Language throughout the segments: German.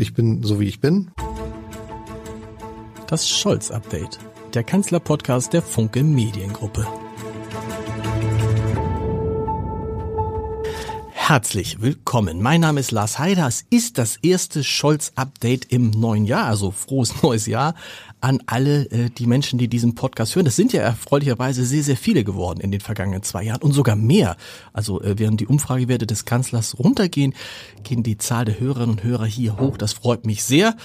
Ich bin so wie ich bin. Das Scholz-Update. Der Kanzler-Podcast der Funke Mediengruppe. Herzlich willkommen. Mein Name ist Lars Heider. Es ist das erste Scholz-Update im neuen Jahr, also frohes neues Jahr an alle äh, die Menschen, die diesen Podcast hören. Das sind ja erfreulicherweise sehr, sehr viele geworden in den vergangenen zwei Jahren und sogar mehr. Also äh, während die Umfragewerte des Kanzlers runtergehen, gehen die Zahl der Hörerinnen und Hörer hier hoch. Das freut mich sehr.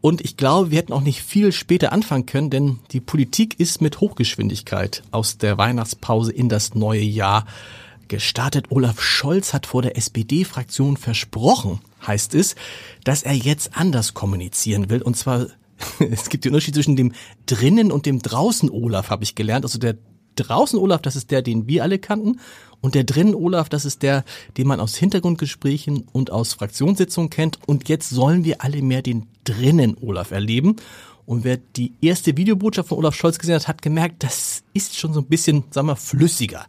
Und ich glaube, wir hätten auch nicht viel später anfangen können, denn die Politik ist mit Hochgeschwindigkeit aus der Weihnachtspause in das neue Jahr gestartet. Olaf Scholz hat vor der SPD-Fraktion versprochen, heißt es, dass er jetzt anders kommunizieren will. Und zwar, es gibt den Unterschied zwischen dem drinnen und dem draußen Olaf, habe ich gelernt. Also der draußen Olaf, das ist der, den wir alle kannten. Und der drinnen Olaf, das ist der, den man aus Hintergrundgesprächen und aus Fraktionssitzungen kennt. Und jetzt sollen wir alle mehr den drinnen Olaf erleben. Und wer die erste Videobotschaft von Olaf Scholz gesehen hat, hat gemerkt, das ist schon so ein bisschen, sagen wir, flüssiger.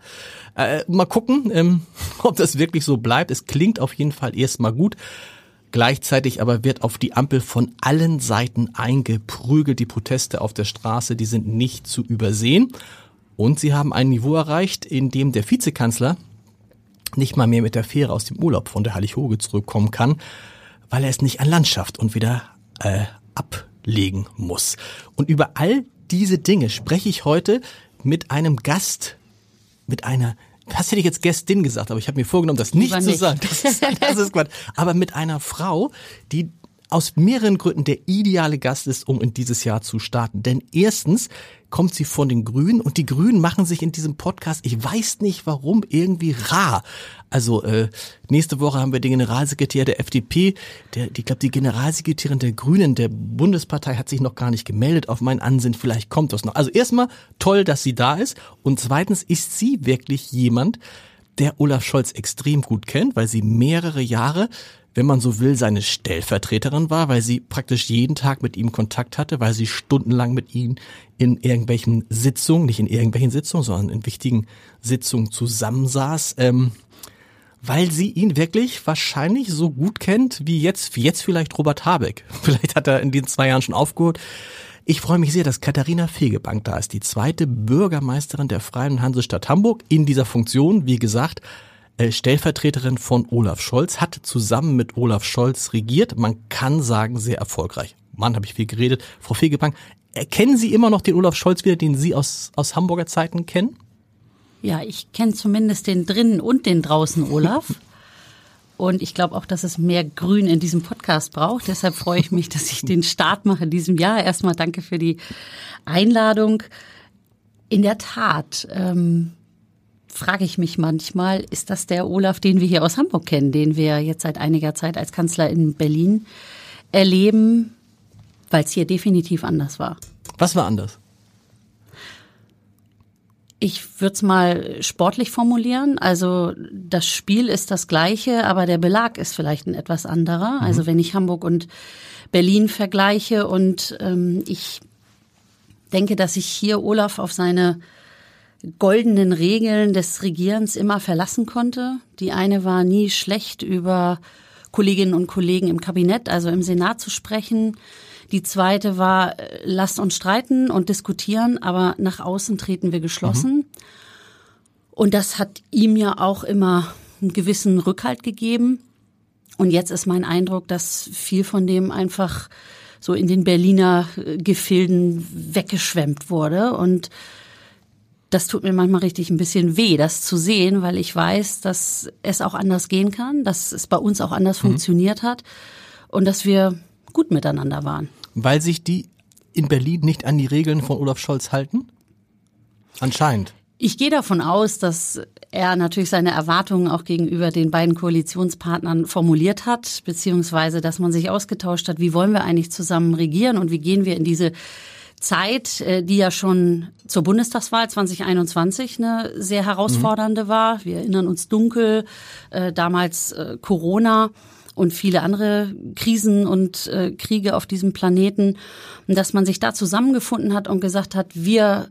Äh, mal gucken, ähm, ob das wirklich so bleibt. Es klingt auf jeden Fall erstmal gut. Gleichzeitig aber wird auf die Ampel von allen Seiten eingeprügelt. Die Proteste auf der Straße, die sind nicht zu übersehen. Und sie haben ein Niveau erreicht, in dem der Vizekanzler nicht mal mehr mit der Fähre aus dem Urlaub von der Hallig-Hoge zurückkommen kann, weil er es nicht an Landschaft und wieder äh, ablegen muss. Und über all diese Dinge spreche ich heute mit einem Gast, mit einer das hätte ich jetzt Gästin gesagt, aber ich habe mir vorgenommen, das nicht Lieber zu nicht. sagen. Das ist, das ist Quatsch. Aber mit einer Frau, die aus mehreren Gründen der ideale Gast ist, um in dieses Jahr zu starten. Denn erstens kommt sie von den Grünen und die Grünen machen sich in diesem Podcast, ich weiß nicht warum, irgendwie rar. Also äh, nächste Woche haben wir den Generalsekretär der FDP, der, ich glaube, die Generalsekretärin der Grünen der Bundespartei hat sich noch gar nicht gemeldet auf mein Ansinnen, vielleicht kommt das noch. Also erstmal toll, dass sie da ist und zweitens ist sie wirklich jemand, der Olaf Scholz extrem gut kennt, weil sie mehrere Jahre wenn man so will, seine Stellvertreterin war, weil sie praktisch jeden Tag mit ihm Kontakt hatte, weil sie stundenlang mit ihm in irgendwelchen Sitzungen, nicht in irgendwelchen Sitzungen, sondern in wichtigen Sitzungen zusammensaß, ähm, weil sie ihn wirklich wahrscheinlich so gut kennt wie jetzt, wie jetzt vielleicht Robert Habeck. Vielleicht hat er in den zwei Jahren schon aufgehört. Ich freue mich sehr, dass Katharina Fegebank da ist, die zweite Bürgermeisterin der Freien Hansestadt Hamburg in dieser Funktion, wie gesagt, Stellvertreterin von Olaf Scholz, hat zusammen mit Olaf Scholz regiert. Man kann sagen, sehr erfolgreich. Mann, habe ich viel geredet. Frau Fegebank, erkennen Sie immer noch den Olaf Scholz wieder, den Sie aus, aus Hamburger Zeiten kennen? Ja, ich kenne zumindest den drinnen und den draußen Olaf. Und ich glaube auch, dass es mehr Grün in diesem Podcast braucht. Deshalb freue ich mich, dass ich den Start mache in diesem Jahr. Erstmal danke für die Einladung. In der Tat, ähm, frage ich mich manchmal, ist das der Olaf, den wir hier aus Hamburg kennen, den wir jetzt seit einiger Zeit als Kanzler in Berlin erleben, weil es hier definitiv anders war. Was war anders? Ich würde es mal sportlich formulieren. Also das Spiel ist das gleiche, aber der Belag ist vielleicht ein etwas anderer. Mhm. Also wenn ich Hamburg und Berlin vergleiche und ähm, ich denke, dass ich hier Olaf auf seine goldenen Regeln des Regierens immer verlassen konnte. Die eine war nie schlecht über Kolleginnen und Kollegen im Kabinett, also im Senat zu sprechen. Die zweite war, äh, lasst uns streiten und diskutieren, aber nach außen treten wir geschlossen. Mhm. Und das hat ihm ja auch immer einen gewissen Rückhalt gegeben. Und jetzt ist mein Eindruck, dass viel von dem einfach so in den Berliner äh, Gefilden weggeschwemmt wurde und das tut mir manchmal richtig ein bisschen weh, das zu sehen, weil ich weiß, dass es auch anders gehen kann, dass es bei uns auch anders mhm. funktioniert hat und dass wir gut miteinander waren. Weil sich die in Berlin nicht an die Regeln von Olaf Scholz halten? Anscheinend. Ich gehe davon aus, dass er natürlich seine Erwartungen auch gegenüber den beiden Koalitionspartnern formuliert hat, beziehungsweise dass man sich ausgetauscht hat, wie wollen wir eigentlich zusammen regieren und wie gehen wir in diese Zeit, äh, die ja schon zur Bundestagswahl 2021 eine sehr herausfordernde mhm. war. Wir erinnern uns dunkel, äh, damals äh, Corona und viele andere Krisen und Kriege auf diesem Planeten, dass man sich da zusammengefunden hat und gesagt hat, wir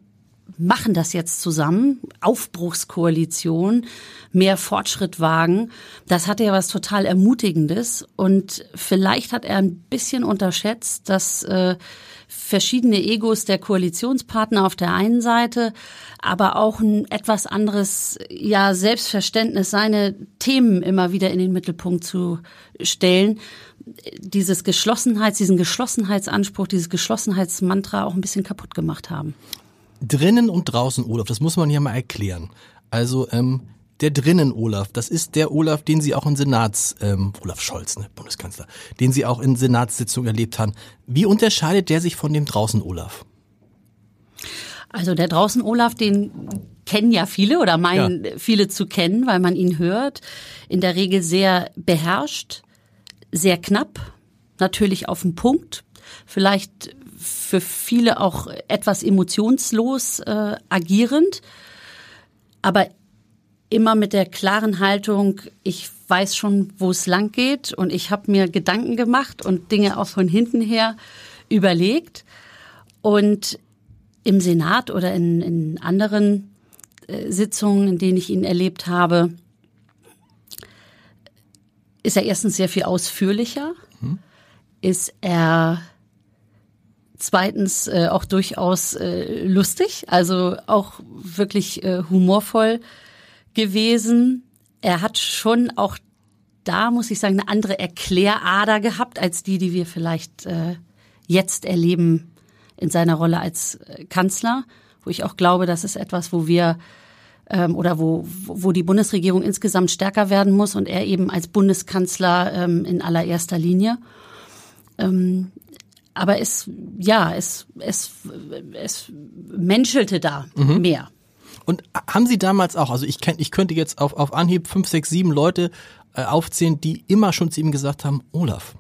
machen das jetzt zusammen, Aufbruchskoalition, mehr Fortschritt wagen. Das hatte ja was total Ermutigendes und vielleicht hat er ein bisschen unterschätzt, dass äh, verschiedene Egos der Koalitionspartner auf der einen Seite, aber auch ein etwas anderes ja Selbstverständnis, seine Themen immer wieder in den Mittelpunkt zu stellen, dieses Geschlossenheits, diesen Geschlossenheitsanspruch, dieses Geschlossenheitsmantra auch ein bisschen kaputt gemacht haben. Drinnen und draußen Olaf, das muss man ja mal erklären. Also ähm, der drinnen Olaf, das ist der Olaf, den Sie auch in Senats, ähm, Olaf Scholz, ne, Bundeskanzler, den Sie auch in Senatssitzungen erlebt haben. Wie unterscheidet der sich von dem draußen Olaf? Also der draußen Olaf, den kennen ja viele oder meinen ja. viele zu kennen, weil man ihn hört. In der Regel sehr beherrscht, sehr knapp, natürlich auf den Punkt, vielleicht für viele auch etwas emotionslos äh, agierend, aber immer mit der klaren Haltung, ich weiß schon, wo es lang geht und ich habe mir Gedanken gemacht und Dinge auch von hinten her überlegt. Und im Senat oder in, in anderen äh, Sitzungen, in denen ich ihn erlebt habe, ist er erstens sehr viel ausführlicher, hm. ist er zweitens äh, auch durchaus äh, lustig, also auch wirklich äh, humorvoll gewesen. Er hat schon auch da, muss ich sagen, eine andere Erklärader gehabt als die, die wir vielleicht äh, jetzt erleben in seiner Rolle als äh, Kanzler, wo ich auch glaube, das ist etwas, wo wir ähm, oder wo, wo die Bundesregierung insgesamt stärker werden muss und er eben als Bundeskanzler ähm, in allererster Linie. Ähm, aber es, ja, es, es, es menschelte da mhm. mehr. Und haben Sie damals auch, also ich, kenn, ich könnte jetzt auf, auf Anhieb fünf, sechs, sieben Leute äh, aufzählen, die immer schon zu ihm gesagt haben, Olaf,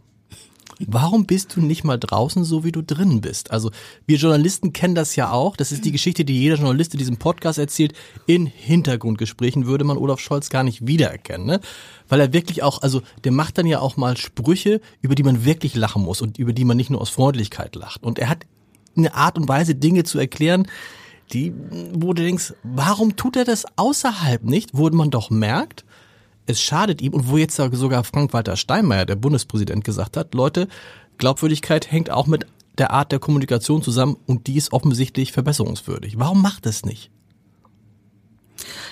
Warum bist du nicht mal draußen, so wie du drinnen bist? Also wir Journalisten kennen das ja auch. Das ist die Geschichte, die jeder Journalist in diesem Podcast erzählt. In Hintergrundgesprächen würde man Olaf Scholz gar nicht wiedererkennen, ne? weil er wirklich auch, also der macht dann ja auch mal Sprüche, über die man wirklich lachen muss und über die man nicht nur aus Freundlichkeit lacht. Und er hat eine Art und Weise, Dinge zu erklären, die, wo du denkst, warum tut er das außerhalb nicht, wo man doch merkt, es schadet ihm und wo jetzt sogar Frank-Walter Steinmeier, der Bundespräsident, gesagt hat, Leute, Glaubwürdigkeit hängt auch mit der Art der Kommunikation zusammen und die ist offensichtlich verbesserungswürdig. Warum macht es nicht?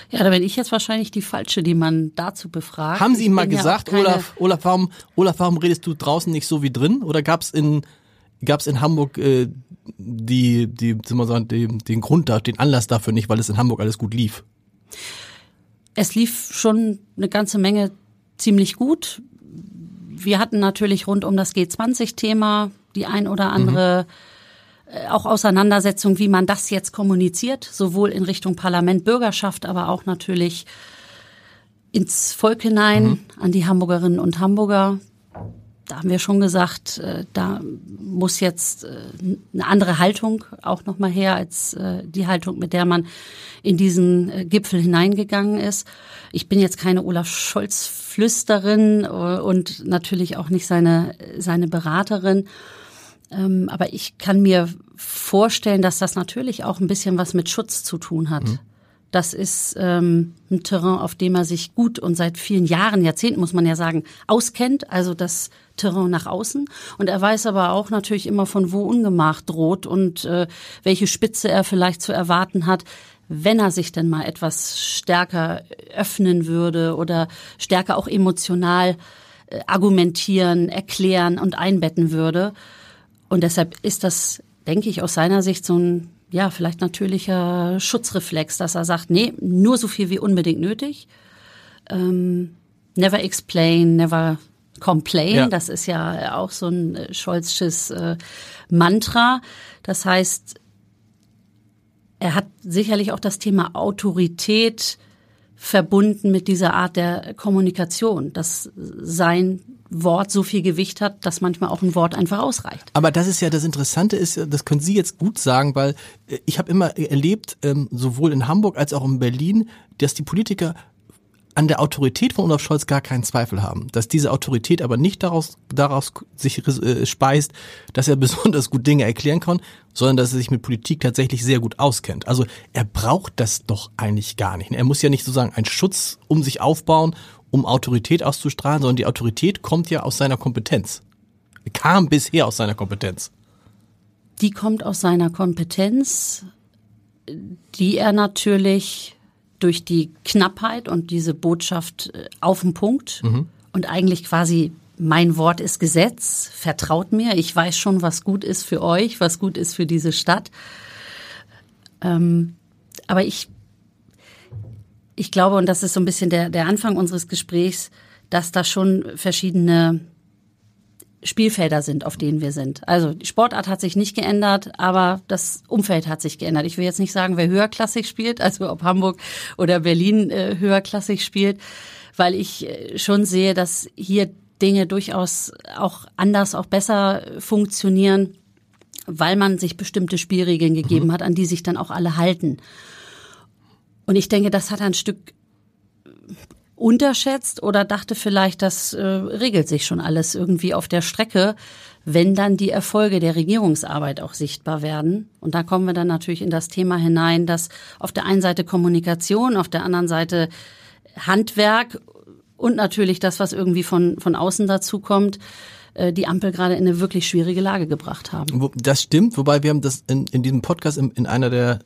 Ja, da bin ich jetzt wahrscheinlich die falsche, die man dazu befragt. Haben Sie ihm mal gesagt, ja Olaf, Olaf, warum, Olaf, warum redest du draußen nicht so wie drin? Oder gab's in gab's in Hamburg äh, die, die, sagen wir sagen, den, den Grund da, den Anlass dafür nicht, weil es in Hamburg alles gut lief? Es lief schon eine ganze Menge ziemlich gut. Wir hatten natürlich rund um das G20-Thema die ein oder andere mhm. auch Auseinandersetzung, wie man das jetzt kommuniziert, sowohl in Richtung Parlament, Bürgerschaft, aber auch natürlich ins Volk hinein, mhm. an die Hamburgerinnen und Hamburger da haben wir schon gesagt, äh, da muss jetzt äh, eine andere Haltung auch nochmal her als äh, die Haltung, mit der man in diesen Gipfel hineingegangen ist. Ich bin jetzt keine Olaf Scholz-Flüsterin und natürlich auch nicht seine, seine Beraterin. Ähm, aber ich kann mir vorstellen, dass das natürlich auch ein bisschen was mit Schutz zu tun hat. Mhm. Das ist ähm, ein Terrain, auf dem er sich gut und seit vielen Jahren, Jahrzehnten muss man ja sagen, auskennt. Also das Terrain nach außen. Und er weiß aber auch natürlich immer, von wo Ungemach droht und äh, welche Spitze er vielleicht zu erwarten hat, wenn er sich denn mal etwas stärker öffnen würde oder stärker auch emotional äh, argumentieren, erklären und einbetten würde. Und deshalb ist das, denke ich, aus seiner Sicht so ein ja, vielleicht natürlicher Schutzreflex, dass er sagt, nee, nur so viel wie unbedingt nötig. Ähm, never explain, never complain. Ja. Das ist ja auch so ein äh, Scholzsches äh, Mantra. Das heißt, er hat sicherlich auch das Thema Autorität verbunden mit dieser Art der Kommunikation, dass sein Wort so viel Gewicht hat, dass manchmal auch ein Wort einfach ausreicht. Aber das ist ja das Interessante ist, das können Sie jetzt gut sagen, weil äh, ich habe immer erlebt, ähm, sowohl in Hamburg als auch in Berlin, dass die Politiker an der Autorität von Olaf Scholz gar keinen Zweifel haben. Dass diese Autorität aber nicht daraus, daraus sich äh, speist, dass er besonders gut Dinge erklären kann, sondern dass er sich mit Politik tatsächlich sehr gut auskennt. Also er braucht das doch eigentlich gar nicht. Er muss ja nicht sozusagen einen Schutz um sich aufbauen, um Autorität auszustrahlen, sondern die Autorität kommt ja aus seiner Kompetenz. Kam bisher aus seiner Kompetenz. Die kommt aus seiner Kompetenz, die er natürlich durch die Knappheit und diese Botschaft äh, auf den Punkt mhm. und eigentlich quasi mein Wort ist Gesetz, vertraut mir, ich weiß schon, was gut ist für euch, was gut ist für diese Stadt. Ähm, aber ich, ich glaube, und das ist so ein bisschen der, der Anfang unseres Gesprächs, dass da schon verschiedene Spielfelder sind, auf denen wir sind. Also die Sportart hat sich nicht geändert, aber das Umfeld hat sich geändert. Ich will jetzt nicht sagen, wer höherklassig spielt, also ob Hamburg oder Berlin äh, höherklassig spielt, weil ich äh, schon sehe, dass hier Dinge durchaus auch anders, auch besser funktionieren, weil man sich bestimmte Spielregeln gegeben mhm. hat, an die sich dann auch alle halten. Und ich denke, das hat ein Stück unterschätzt oder dachte vielleicht, das äh, regelt sich schon alles irgendwie auf der Strecke, wenn dann die Erfolge der Regierungsarbeit auch sichtbar werden. Und da kommen wir dann natürlich in das Thema hinein, dass auf der einen Seite Kommunikation, auf der anderen Seite Handwerk und natürlich das, was irgendwie von, von außen dazu kommt, äh, die Ampel gerade in eine wirklich schwierige Lage gebracht haben. Das stimmt, wobei wir haben das in, in diesem Podcast in, in einer der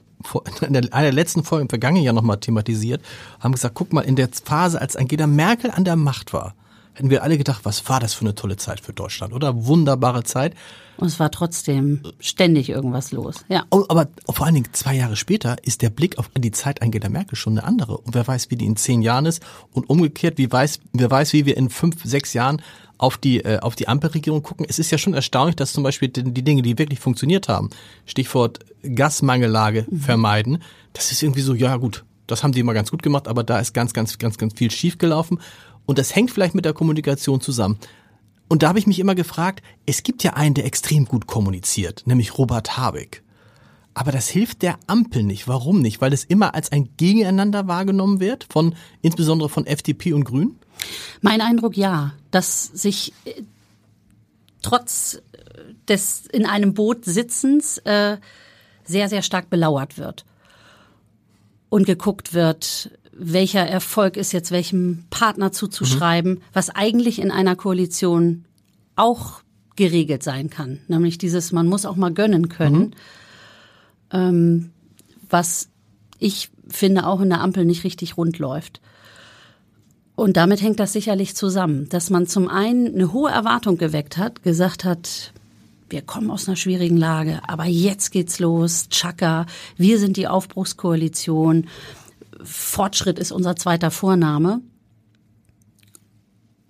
in einer der letzten Folgen im vergangenen Jahr nochmal thematisiert, haben gesagt, guck mal, in der Phase, als Angela Merkel an der Macht war, hätten wir alle gedacht, was war das für eine tolle Zeit für Deutschland, oder? Wunderbare Zeit. Und es war trotzdem ständig irgendwas los, ja. Oh, aber vor allen Dingen zwei Jahre später ist der Blick auf die Zeit Angela Merkel schon eine andere. Und wer weiß, wie die in zehn Jahren ist. Und umgekehrt, wie weiß, wer weiß, wie wir in fünf, sechs Jahren auf die, äh, auf die Ampelregierung gucken. Es ist ja schon erstaunlich, dass zum Beispiel die, Dinge, die wirklich funktioniert haben, Stichwort Gasmangellage mhm. vermeiden, das ist irgendwie so, ja gut, das haben die immer ganz gut gemacht, aber da ist ganz, ganz, ganz, ganz viel schiefgelaufen. Und das hängt vielleicht mit der Kommunikation zusammen. Und da habe ich mich immer gefragt, es gibt ja einen, der extrem gut kommuniziert, nämlich Robert Habeck. Aber das hilft der Ampel nicht. Warum nicht? Weil es immer als ein Gegeneinander wahrgenommen wird, von insbesondere von FDP und Grünen? Mein Eindruck ja, dass sich äh, trotz äh, des in einem Boot Sitzens äh, sehr, sehr stark belauert wird. Und geguckt wird, welcher Erfolg ist jetzt welchem Partner zuzuschreiben, mhm. was eigentlich in einer Koalition auch geregelt sein kann. Nämlich dieses, man muss auch mal gönnen können. Mhm. Ähm, was ich finde auch in der Ampel nicht richtig rund läuft. Und damit hängt das sicherlich zusammen, dass man zum einen eine hohe Erwartung geweckt hat, gesagt hat, wir kommen aus einer schwierigen Lage, aber jetzt geht's los, Chaka, wir sind die Aufbruchskoalition, Fortschritt ist unser zweiter Vorname.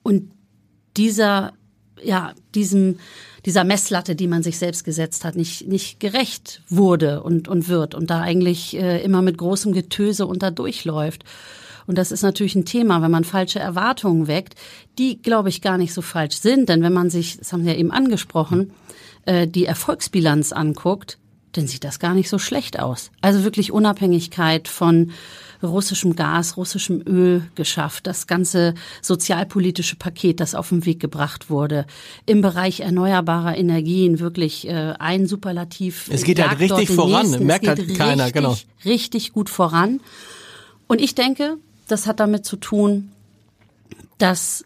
Und dieser, ja, diesem, dieser Messlatte, die man sich selbst gesetzt hat, nicht, nicht gerecht wurde und, und wird und da eigentlich äh, immer mit großem Getöse unter durchläuft. Und das ist natürlich ein Thema, wenn man falsche Erwartungen weckt, die, glaube ich, gar nicht so falsch sind. Denn wenn man sich, das haben Sie ja eben angesprochen, äh, die Erfolgsbilanz anguckt, dann sieht das gar nicht so schlecht aus. Also wirklich Unabhängigkeit von russischem Gas, russischem Öl geschafft. Das ganze sozialpolitische Paket, das auf den Weg gebracht wurde. Im Bereich erneuerbarer Energien wirklich äh, ein Superlativ. Es geht halt richtig voran, nächsten. merkt halt keiner, richtig, genau. Richtig gut voran. Und ich denke, das hat damit zu tun, dass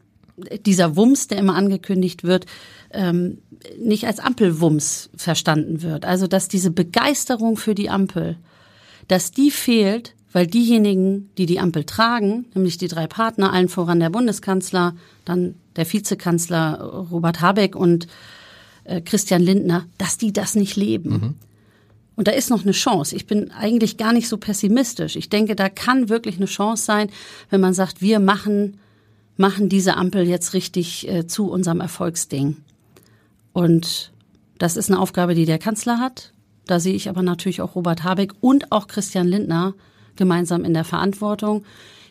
dieser Wumms, der immer angekündigt wird, ähm, nicht als Ampelwumms verstanden wird. Also dass diese Begeisterung für die Ampel, dass die fehlt, weil diejenigen, die die Ampel tragen, nämlich die drei Partner, allen voran der Bundeskanzler, dann der Vizekanzler Robert Habeck und äh, Christian Lindner, dass die das nicht leben. Mhm. Und da ist noch eine Chance. Ich bin eigentlich gar nicht so pessimistisch. Ich denke, da kann wirklich eine Chance sein, wenn man sagt, wir machen, machen diese Ampel jetzt richtig äh, zu unserem Erfolgsding. Und das ist eine Aufgabe, die der Kanzler hat. Da sehe ich aber natürlich auch Robert Habeck und auch Christian Lindner gemeinsam in der Verantwortung.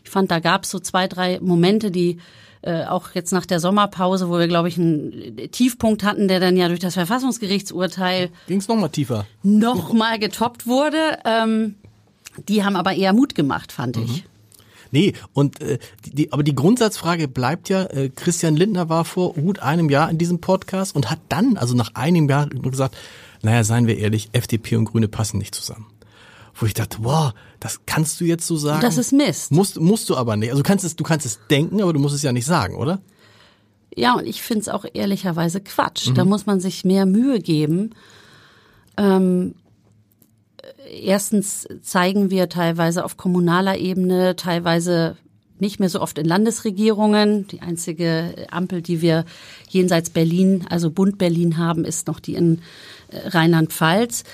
Ich fand, da gab es so zwei, drei Momente, die äh, auch jetzt nach der Sommerpause, wo wir, glaube ich, einen Tiefpunkt hatten, der dann ja durch das Verfassungsgerichtsurteil ging es nochmal tiefer, nochmal getoppt wurde. Ähm, die haben aber eher Mut gemacht, fand mhm. ich. Nee, und äh, die, aber die Grundsatzfrage bleibt ja, äh, Christian Lindner war vor gut einem Jahr in diesem Podcast und hat dann, also nach einem Jahr, gesagt, naja, seien wir ehrlich, FDP und Grüne passen nicht zusammen. Wo ich dachte, wow, das kannst du jetzt so sagen. Das ist Mist. Musst, musst du aber nicht. Also du kannst es, du kannst es denken, aber du musst es ja nicht sagen, oder? Ja, und ich finde es auch ehrlicherweise Quatsch. Mhm. Da muss man sich mehr Mühe geben. Ähm, erstens zeigen wir teilweise auf kommunaler Ebene, teilweise nicht mehr so oft in Landesregierungen. Die einzige Ampel, die wir jenseits Berlin, also Bund Berlin haben, ist noch die in äh, Rheinland-Pfalz.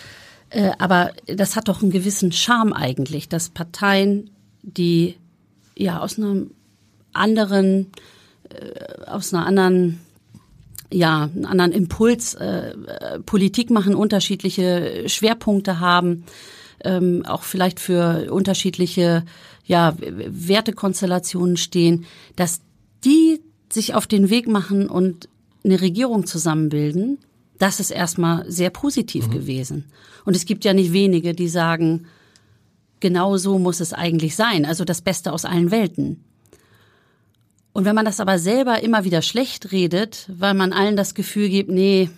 Äh, aber das hat doch einen gewissen Charme eigentlich, dass Parteien, die ja aus einem anderen, äh, aus einer anderen ja, einen anderen Impuls, äh, Politik machen, unterschiedliche Schwerpunkte haben, ähm, auch vielleicht für unterschiedliche ja, Wertekonstellationen stehen, dass die sich auf den Weg machen und eine Regierung zusammenbilden, das ist erstmal sehr positiv mhm. gewesen. Und es gibt ja nicht wenige, die sagen, genau so muss es eigentlich sein, also das Beste aus allen Welten. Und wenn man das aber selber immer wieder schlecht redet, weil man allen das Gefühl gibt, nee,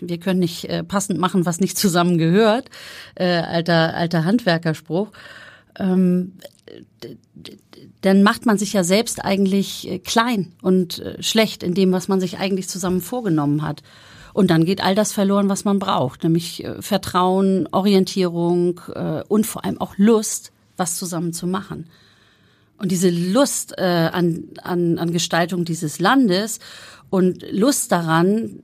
wir können nicht äh, passend machen, was nicht zusammengehört, äh, alter, alter Handwerkerspruch, ähm, dann macht man sich ja selbst eigentlich äh, klein und äh, schlecht in dem, was man sich eigentlich zusammen vorgenommen hat. Und dann geht all das verloren, was man braucht, nämlich äh, Vertrauen, Orientierung äh, und vor allem auch Lust, was zusammen zu machen. Und diese Lust äh, an, an, an Gestaltung dieses Landes und Lust daran,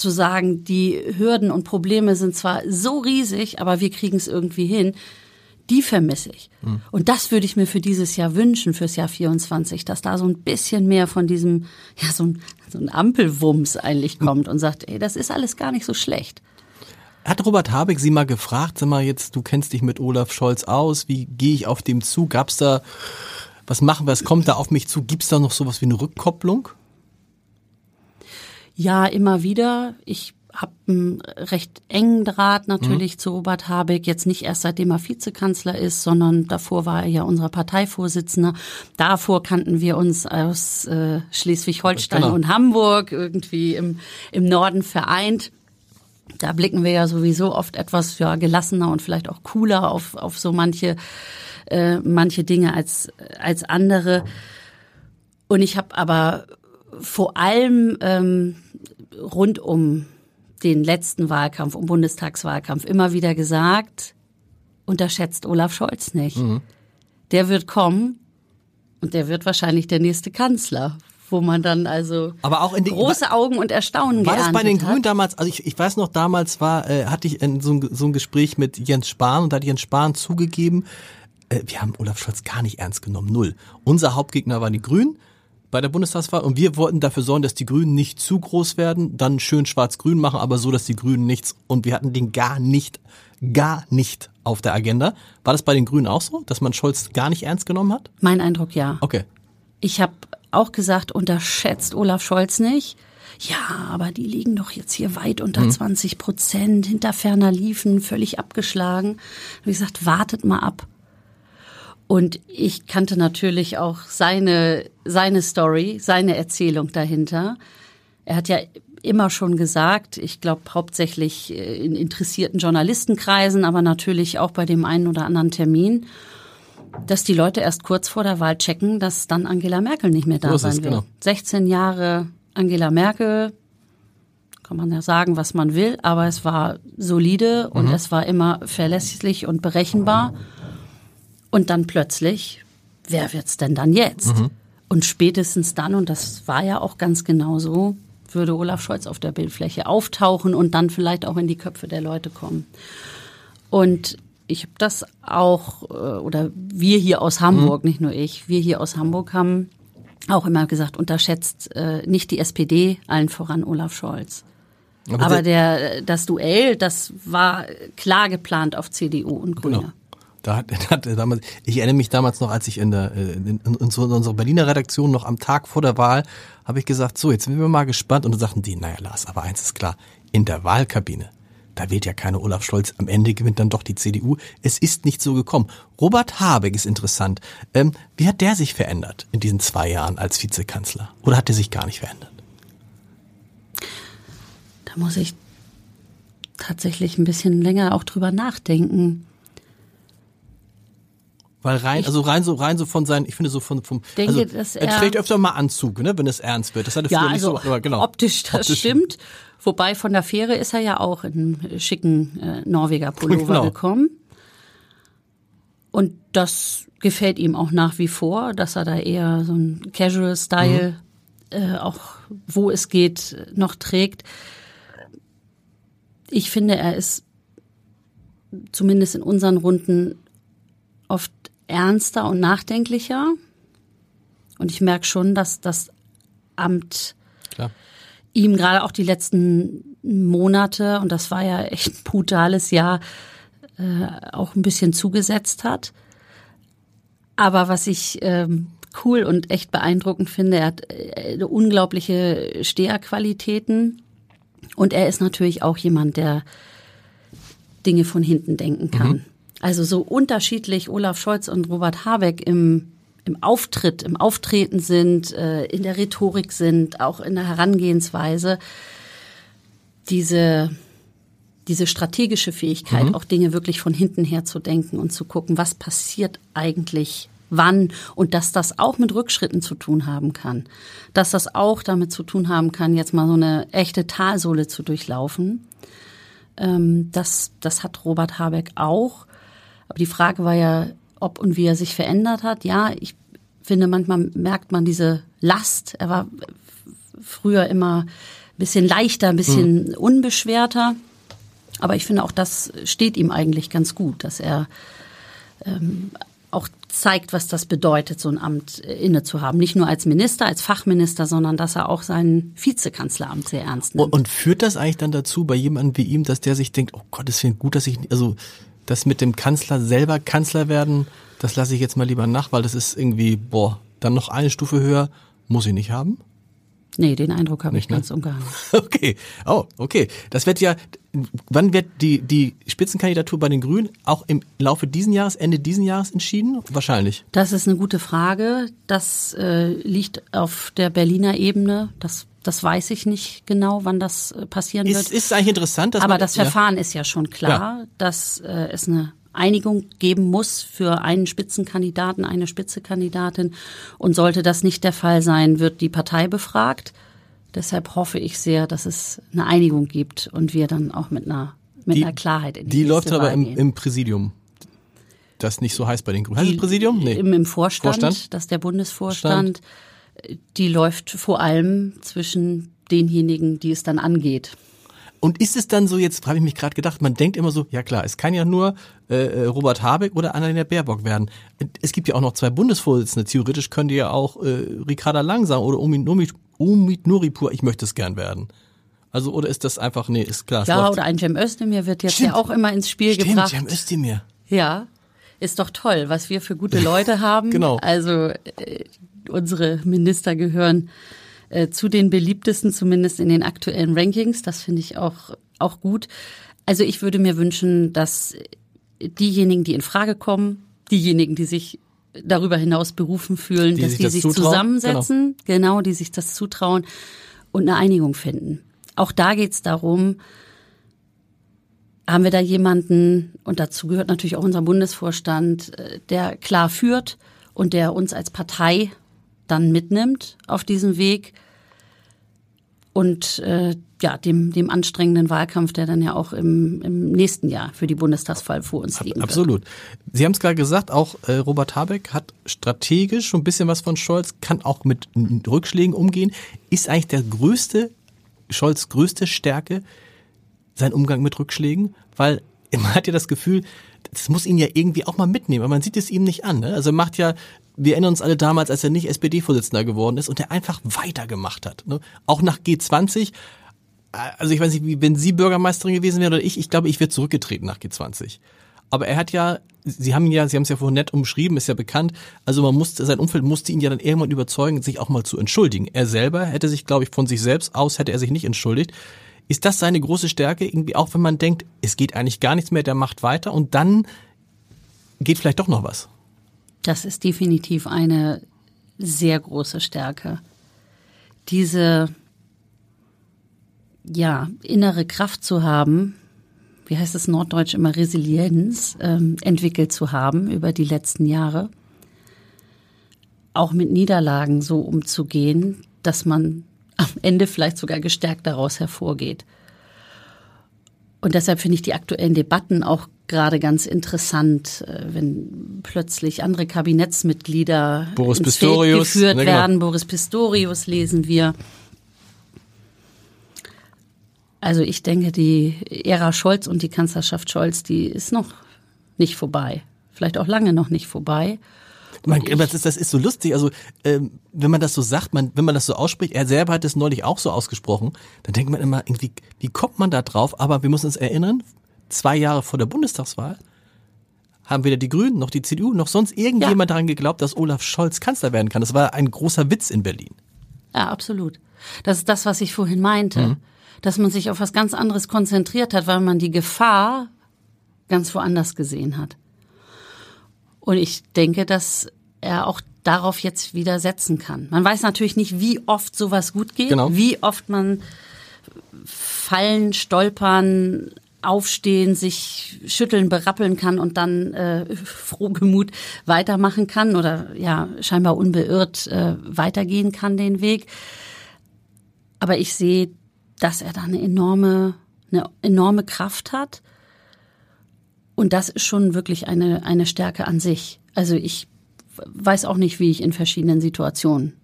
zu sagen, die Hürden und Probleme sind zwar so riesig, aber wir kriegen es irgendwie hin, die vermisse ich. Mhm. Und das würde ich mir für dieses Jahr wünschen, fürs Jahr 24, dass da so ein bisschen mehr von diesem, ja, so ein, so ein Ampelwumms eigentlich kommt und sagt, ey, das ist alles gar nicht so schlecht. Hat Robert Habeck Sie mal gefragt, sag mal jetzt, du kennst dich mit Olaf Scholz aus, wie gehe ich auf dem zu? Gab's da was machen wir? Es kommt da auf mich zu. Gibt es da noch sowas wie eine Rückkopplung? Ja, immer wieder. Ich habe einen recht engen Draht natürlich mhm. zu Robert Habeck, jetzt nicht erst seitdem er Vizekanzler ist, sondern davor war er ja unser Parteivorsitzender. Davor kannten wir uns aus äh, Schleswig-Holstein genau. und Hamburg irgendwie im, im Norden vereint. Da blicken wir ja sowieso oft etwas ja, gelassener und vielleicht auch cooler auf, auf so manche äh, manche Dinge als, als andere. Und ich habe aber vor allem ähm, rund um den letzten Wahlkampf, um Bundestagswahlkampf immer wieder gesagt, unterschätzt Olaf Scholz nicht. Mhm. Der wird kommen und der wird wahrscheinlich der nächste Kanzler wo man dann also aber auch in die, große Augen und Erstaunen War das bei den. Grünen damals, also ich, ich weiß noch, damals war, äh, hatte ich so, ein, so ein Gespräch mit Jens Spahn und da hat Jens Spahn zugegeben, äh, wir haben Olaf Scholz gar nicht ernst genommen, null. Unser Hauptgegner waren die Grünen bei der Bundestagswahl und wir wollten dafür sorgen, dass die Grünen nicht zu groß werden, dann schön schwarz-grün machen, aber so, dass die Grünen nichts und wir hatten den gar nicht, gar nicht auf der Agenda. War das bei den Grünen auch so, dass man Scholz gar nicht ernst genommen hat? Mein Eindruck ja. Okay. Ich habe auch gesagt, unterschätzt Olaf Scholz nicht. Ja, aber die liegen doch jetzt hier weit unter mhm. 20 Prozent, hinter ferner Liefen, völlig abgeschlagen. Wie gesagt, wartet mal ab. Und ich kannte natürlich auch seine, seine Story, seine Erzählung dahinter. Er hat ja immer schon gesagt, ich glaube hauptsächlich in interessierten Journalistenkreisen, aber natürlich auch bei dem einen oder anderen Termin, dass die Leute erst kurz vor der Wahl checken, dass dann Angela Merkel nicht mehr da so sein wird. Genau. 16 Jahre Angela Merkel, kann man ja sagen, was man will, aber es war solide und mhm. es war immer verlässlich und berechenbar. Mhm. Und dann plötzlich, wer wird's denn dann jetzt? Mhm. Und spätestens dann, und das war ja auch ganz genau so, würde Olaf Scholz auf der Bildfläche auftauchen und dann vielleicht auch in die Köpfe der Leute kommen. Und ich habe das auch, äh, oder wir hier aus Hamburg, mhm. nicht nur ich, wir hier aus Hamburg haben auch immer gesagt, unterschätzt äh, nicht die SPD, allen voran Olaf Scholz. Aber, Aber der, das Duell, das war klar geplant auf CDU und Grüne. Genau. Da hat, er damals, ich erinnere mich damals noch, als ich in, der, äh, in, in, in unserer Berliner Redaktion noch am Tag vor der Wahl, habe ich gesagt, so, jetzt sind wir mal gespannt. Und dann sagten die, naja Lars, aber eins ist klar, in der Wahlkabine, da wählt ja keine Olaf Scholz. Am Ende gewinnt dann doch die CDU. Es ist nicht so gekommen. Robert Habeck ist interessant. Ähm, wie hat der sich verändert in diesen zwei Jahren als Vizekanzler? Oder hat er sich gar nicht verändert? Da muss ich tatsächlich ein bisschen länger auch drüber nachdenken. Weil rein, also rein so, rein so von seinen, ich finde so von, vom, denke, also, er, er- trägt öfter mal Anzug, ne, wenn es ernst wird. Das hatte Ja, früher nicht also so, aber genau. optisch, das Optisch. stimmt. Wobei von der Fähre ist er ja auch in einem schicken äh, Norweger Pullover Genau. gekommen. Und das gefällt ihm auch nach wie vor, dass er da eher so ein Casual-Style äh, auch, wo es geht, noch trägt. Ich finde, er ist zumindest in unseren Runden oft ernster und nachdenklicher. Und ich merke schon, dass das Amt Klar. ihm gerade auch die letzten Monate, und das war ja echt ein brutales Jahr, äh, auch ein bisschen zugesetzt hat. Aber was ich ähm, cool und echt beeindruckend finde, er hat äh, unglaubliche Steherqualitäten. Und er ist natürlich auch jemand, der Dinge von hinten denken kann. Also so unterschiedlich Olaf Scholz und Robert Habeck im, im Auftritt, im Auftreten sind, äh, in der Rhetorik sind, auch in der Herangehensweise. Diese, diese strategische Fähigkeit, auch Dinge wirklich von hinten her zu denken und zu gucken, was passiert eigentlich wann und dass das auch mit Rückschritten zu tun haben kann. Dass das auch damit zu tun haben kann, jetzt mal so eine echte Talsohle zu durchlaufen. Ähm, das, das hat Robert Habeck auch. Aber die Frage war ja, ob und wie er sich verändert hat. Ja, ich finde, manchmal merkt man diese Last. Er war früher immer ein bisschen leichter, ein bisschen unbeschwerter. Aber ich finde, auch das steht ihm eigentlich ganz gut, dass er ähm, auch zeigt, was das bedeutet, so ein Amt äh, inne zu haben. Nicht nur als Minister, als Fachminister, sondern dass er auch sein Vizekanzleramt sehr ernst nimmt. Und, und führt das eigentlich dann dazu bei jemandem wie ihm, dass der sich denkt, oh Gott, es finde gut, dass ich, also das mit dem Kanzler selber Kanzler werden, das lasse ich jetzt mal lieber nach, weil das ist irgendwie, boah, dann noch eine Stufe höher, muss ich nicht haben? nee, den Eindruck habe ich ne? ganz und gar nicht. Okay, oh, okay. Das wird ja, wann wird die, die Spitzenkandidatur bei den Grünen auch im Laufe diesen Jahres, Ende diesen Jahres entschieden? Wahrscheinlich. Das ist eine gute Frage. Das äh, liegt auf der Berliner Ebene. Das, das weiß ich nicht genau, wann das äh, passieren Ist, wird. ist eigentlich interessant, dass Aber das ja. Verfahren ist ja schon klar, dass äh, es eine Einigung geben muss für einen Spitzenkandidaten, eine Spitzekandidatin. Und sollte das nicht der Fall sein, wird die Partei befragt. Deshalb hoffe ich sehr, dass es eine Einigung gibt und wir dann auch mit einer, mit Die- einer Klarheit in die, Die läuft aber im, im Präsidium. Das nicht so heißt bei den Grünen. Heißt es Präsidium? Nee. Im, Im Vorstand, Vorstand? dass der Bundesvorstand, die läuft vor allem zwischen denjenigen, die es dann angeht. Und ist es dann so, jetzt habe ich mich gerade gedacht, man denkt immer so, ja klar, es kann ja nur äh, äh, Robert Habeck oder Annalena Baerbock werden. Es gibt ja auch noch zwei Bundesvorsitzende. Theoretisch könnte ja auch äh, Ricarda Lang sagen oder Umid, Umid, Umid Nuripur, ich möchte es gern werden. Also oder ist das einfach, nee, ist klar. Ja, läuft- oder ein Cem Özdemir wird jetzt Stimmt. ja auch immer ins Spiel Stimmt, gebracht. Cem Özdemir. Ja, ist doch toll, was wir für gute Leute haben. Genau. Also äh, unsere Minister gehören äh, zu den beliebtesten, zumindest in den aktuellen Rankings. Das finde ich auch, auch gut. Also ich würde mir wünschen, dass diejenigen, die in Frage kommen, diejenigen, die sich darüber hinaus berufen fühlen, Die dass sich die das sich zutrauen, zusammensetzen, genau. die sich das zutrauen und eine Einigung finden. Auch da geht es darum, haben wir da jemanden, und dazu gehört natürlich auch unser Bundesvorstand, äh, der klar führt und der uns als Partei dann mitnimmt auf diesem Weg und äh, ja, dem, dem anstrengenden Wahlkampf, der dann ja auch im, im nächsten Jahr für die Bundestagswahl vor uns liegen wird. Absolut. Sie haben es gerade gesagt, auch äh, Robert Habeck hat strategisch schon ein bisschen was von Scholz, kann auch mit Rückschlägen umgehen. Ist eigentlich der größte, Scholz größte Stärke sein Umgang mit Rückschlägen? Weil man hat ja das Gefühl, das muss ihn ja irgendwie auch mal mitnehmen, aber man sieht es ihm nicht an. Ne? Also macht ja, wir erinnern uns alle damals, als er nicht SPD-Vorsitzender geworden ist und er einfach weitergemacht hat. Ne? Auch nach G20, also ich weiß nicht, wenn Sie Bürgermeisterin gewesen wäre oder ich, ich glaube, ich wäre zurückgetreten nach G20. Aber er hat ja, Sie haben ihn ja, Sie haben es ja vorhin nett umschrieben, ist ja bekannt. Also man musste, sein Umfeld musste ihn ja dann irgendwann überzeugen, sich auch mal zu entschuldigen. Er selber hätte sich, glaube ich, von sich selbst aus hätte er sich nicht entschuldigt. Ist das seine große Stärke? Irgendwie auch wenn man denkt, es geht eigentlich gar nichts mehr, der macht weiter und dann geht vielleicht doch noch was. Das ist definitiv eine sehr große Stärke. Diese ja, innere Kraft zu haben, wie heißt es norddeutsch immer, Resilienz ähm, entwickelt zu haben über die letzten Jahre. Auch mit Niederlagen so umzugehen, dass man am Ende vielleicht sogar gestärkt daraus hervorgeht. Und deshalb finde ich die aktuellen Debatten auch gerade ganz interessant, äh, wenn plötzlich andere Kabinettsmitglieder Boris ins Pistorius, Feld geführt ne, genau. werden. Boris Pistorius lesen wir. Also ich denke, die Ära Scholz und die Kanzlerschaft Scholz, die ist noch nicht vorbei. Vielleicht auch lange noch nicht vorbei. Man, das, ist, das ist so lustig, also ähm, wenn man das so sagt, man, wenn man das so ausspricht, er selber hat es neulich auch so ausgesprochen, dann denkt man immer, irgendwie, wie kommt man da drauf? Aber wir müssen uns erinnern, zwei Jahre vor der Bundestagswahl haben weder die Grünen noch die CDU noch sonst irgendjemand Ja. daran geglaubt, dass Olaf Scholz Kanzler werden kann. Das war ein großer Witz in Berlin. Ja, absolut. Das ist das, was ich vorhin meinte. Dass man sich auf was ganz anderes konzentriert hat, weil man die Gefahr ganz woanders gesehen hat. Und ich denke, dass er auch darauf jetzt wieder setzen kann. Man weiß natürlich nicht, wie oft sowas gut geht, Genau. wie oft man fallen, stolpern, aufstehen, sich schütteln, berappeln kann und dann äh, frohgemut weitermachen kann oder ja scheinbar unbeirrt äh, weitergehen kann den Weg. Aber ich sehe, dass er da eine enorme, eine enorme Kraft hat. Und das ist schon wirklich eine, eine Stärke an sich. Also ich weiß auch nicht, wie ich in verschiedenen Situationen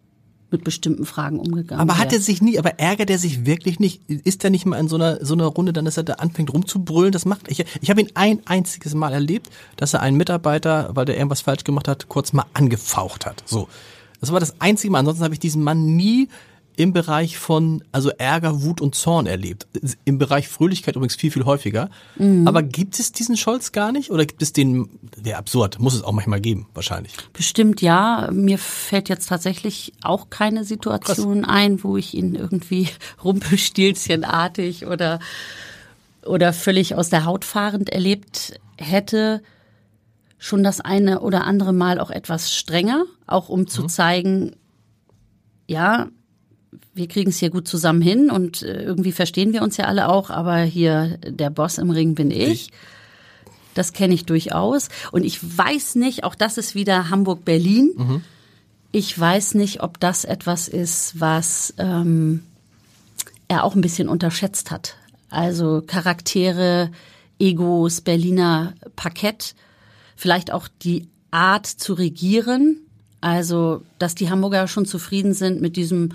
mit bestimmten Fragen umgegangen Aber hat er sich nie, aber ärgert er sich wirklich nicht? Ist er nicht mal in so einer, so einer Runde, dann, dass er da anfängt rumzubrüllen? Das macht, ich, ich habe ihn ein einziges Mal erlebt, dass er einen Mitarbeiter, weil der irgendwas falsch gemacht hat, kurz mal angefaucht hat. So. Das war das einzige Mal. Ansonsten habe ich diesen Mann nie im Bereich von, also Ärger, Wut und Zorn erlebt. Im Bereich Fröhlichkeit übrigens viel, viel häufiger. Aber gibt es diesen Scholz gar nicht? Oder gibt es den, wäre absurd, muss es auch manchmal geben, wahrscheinlich. Bestimmt ja. Mir fällt jetzt tatsächlich auch keine Situation ein, wo ich ihn irgendwie rumpelstilzchenartig oder, oder völlig aus der Haut fahrend erlebt hätte. Schon das eine oder andere Mal auch etwas strenger, auch um zu zeigen, ja, wir kriegen es hier gut zusammen hin und äh, irgendwie verstehen wir uns ja alle auch, aber hier der Boss im Ring bin ich. Das kenne ich durchaus. Und ich weiß nicht, auch das ist wieder Hamburg-Berlin. Ich weiß nicht, ob das etwas ist, was ähm, er auch ein bisschen unterschätzt hat. Also Charaktere, Egos, Berliner Parkett, vielleicht auch die Art zu regieren. Also, dass die Hamburger schon zufrieden sind mit diesem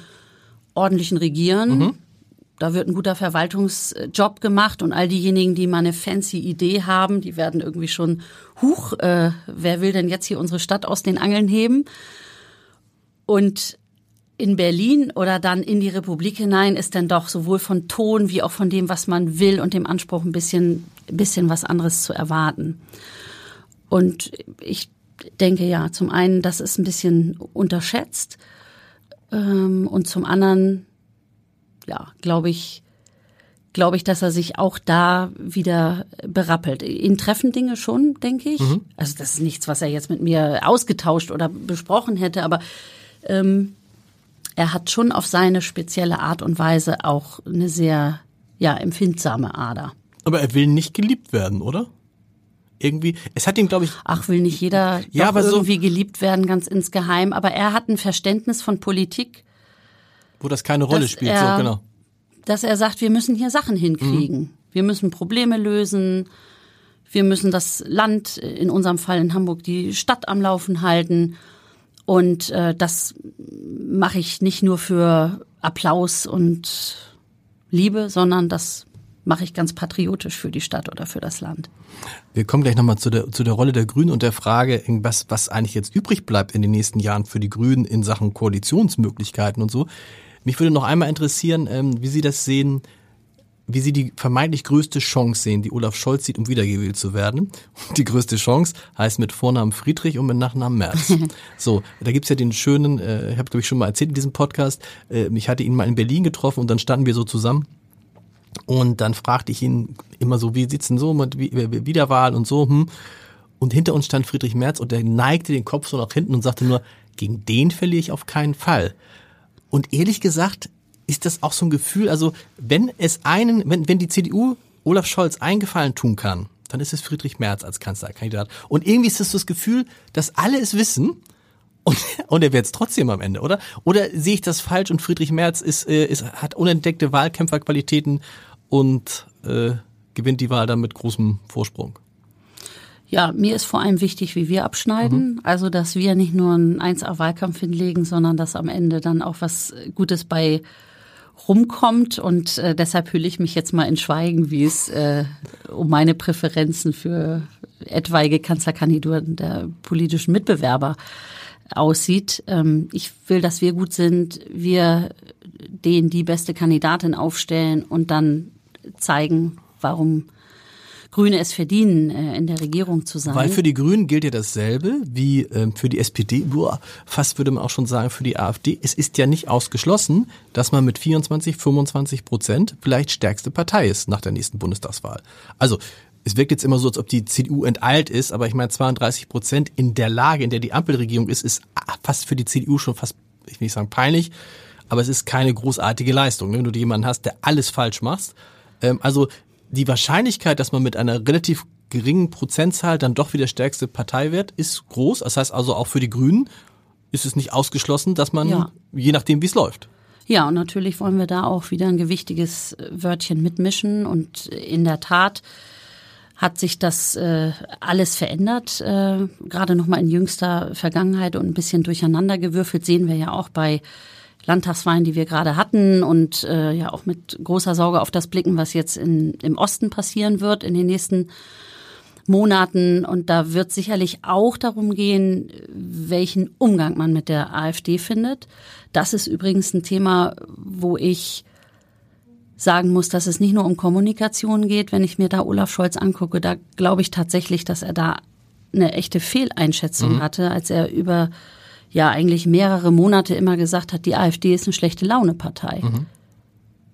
ordentlichen Regieren. Da wird ein guter Verwaltungsjob gemacht und all diejenigen, die mal eine fancy Idee haben, die werden irgendwie schon, huch, äh, wer will denn jetzt hier unsere Stadt aus den Angeln heben? Und in Berlin oder dann in die Republik hinein ist dann doch sowohl von Ton wie auch von dem, was man will und dem Anspruch ein bisschen, ein bisschen was anderes zu erwarten. Und ich denke ja, zum einen, das ist ein bisschen unterschätzt ähm, und zum anderen, ja, glaube ich, glaube ich, dass er sich auch da wieder berappelt. Ihn treffen Dinge schon, denke ich. Also das ist nichts, was er jetzt mit mir ausgetauscht oder besprochen hätte, aber ähm, er hat schon auf seine spezielle Art und Weise auch eine sehr ja, empfindsame Ader. Aber er will nicht geliebt werden, oder? Irgendwie, es hat ihm, glaube ich, Ach, will nicht jeder Ja, aber so- irgendwie geliebt werden, ganz insgeheim. Aber er hat ein Verständnis von Politik, wo das keine Rolle spielt, er- so, genau. dass er sagt, wir müssen hier Sachen hinkriegen. Wir müssen Probleme lösen. Wir müssen das Land, in unserem Fall in Hamburg, die Stadt am Laufen halten. Und äh, das mache ich nicht nur für Applaus und Liebe, sondern das mache ich ganz patriotisch für die Stadt oder für das Land. Wir kommen gleich nochmal zu der, zu der Rolle der Grünen und der Frage, was, was eigentlich jetzt übrig bleibt in den nächsten Jahren für die Grünen in Sachen Koalitionsmöglichkeiten und so. Mich würde noch einmal interessieren, ähm, wie Sie das sehen, wie Sie die vermeintlich größte Chance sehen, die Olaf Scholz sieht, um wiedergewählt zu werden. Und die größte Chance heißt mit Vornamen Friedrich und mit Nachnamen Merz. so, da gibt's ja den schönen, äh, ich habe glaube ich schon mal erzählt in diesem Podcast, äh, ich hatte ihn mal in Berlin getroffen und dann standen wir so zusammen Und dann fragte ich ihn immer so, wie sieht's denn so mit Wiederwahl und so, hm. Und hinter uns stand Friedrich Merz und der neigte den Kopf so nach hinten und sagte nur, gegen den verliere ich auf keinen Fall. Und ehrlich gesagt ist das auch so ein Gefühl, also wenn es einen, wenn, wenn die CDU Olaf Scholz eingefallen tun kann, dann ist es Friedrich Merz als Kanzlerkandidat. Und irgendwie ist es das Gefühl, dass alle es wissen und, und er wird es trotzdem am Ende, oder? Oder sehe ich das falsch und Friedrich Merz ist, äh, ist, hat unentdeckte Wahlkämpferqualitäten und äh, gewinnt die Wahl dann mit großem Vorsprung? Ja, mir ist vor allem wichtig, wie wir abschneiden. Mhm. Also, dass wir nicht nur einen 1A-Wahlkampf hinlegen, sondern dass am Ende dann auch was Gutes bei rumkommt. Und äh, deshalb hülle ich mich jetzt mal in Schweigen, wie es äh, um meine Präferenzen für etwaige Kanzlerkandidaturen der politischen Mitbewerber aussieht. Ähm, ich will, dass wir gut sind, wir denen die beste Kandidatin aufstellen und dann zeigen, warum Grüne es verdienen, äh, in der Regierung zu sein. Weil für die Grünen gilt ja dasselbe wie ähm, für die SPD, boah, fast würde man auch schon sagen für die AfD. Es ist ja nicht ausgeschlossen, dass man mit 24, 25 Prozent vielleicht stärkste Partei ist nach der nächsten Bundestagswahl. Also es wirkt jetzt immer so, als ob die CDU enteilt ist, aber ich meine 32 Prozent in der Lage, in der die Ampelregierung ist, ist fast für die CDU schon fast, ich will nicht sagen peinlich, aber es ist keine großartige Leistung, ne? wenn du jemanden hast, der alles falsch macht. Ähm, also die Wahrscheinlichkeit, dass man mit einer relativ geringen Prozentzahl dann doch wieder stärkste Partei wird, ist groß. Das heißt also auch für die Grünen ist es nicht ausgeschlossen, dass man, ja. je nachdem wie es läuft. Ja, und natürlich wollen wir da auch wieder ein gewichtiges Wörtchen mitmischen. Und in der Tat hat sich das äh, alles verändert, äh, gerade nochmal in jüngster Vergangenheit und ein bisschen durcheinandergewürfelt, sehen wir ja auch bei Landtagswahlen, die wir gerade hatten und äh, ja auch mit großer Sorge auf das blicken, was jetzt in, im Osten passieren wird in den nächsten Monaten. Und da wird sicherlich auch darum gehen, welchen Umgang man mit der AfD findet. Das ist übrigens ein Thema, wo ich sagen muss, dass es nicht nur um Kommunikation geht. Wenn ich mir da Olaf Scholz angucke, da glaube ich tatsächlich, dass er da eine echte Fehleinschätzung mhm. hatte, als er über ja eigentlich mehrere Monate immer gesagt hat, die AfD ist eine schlechte Laune-Partei. Mhm.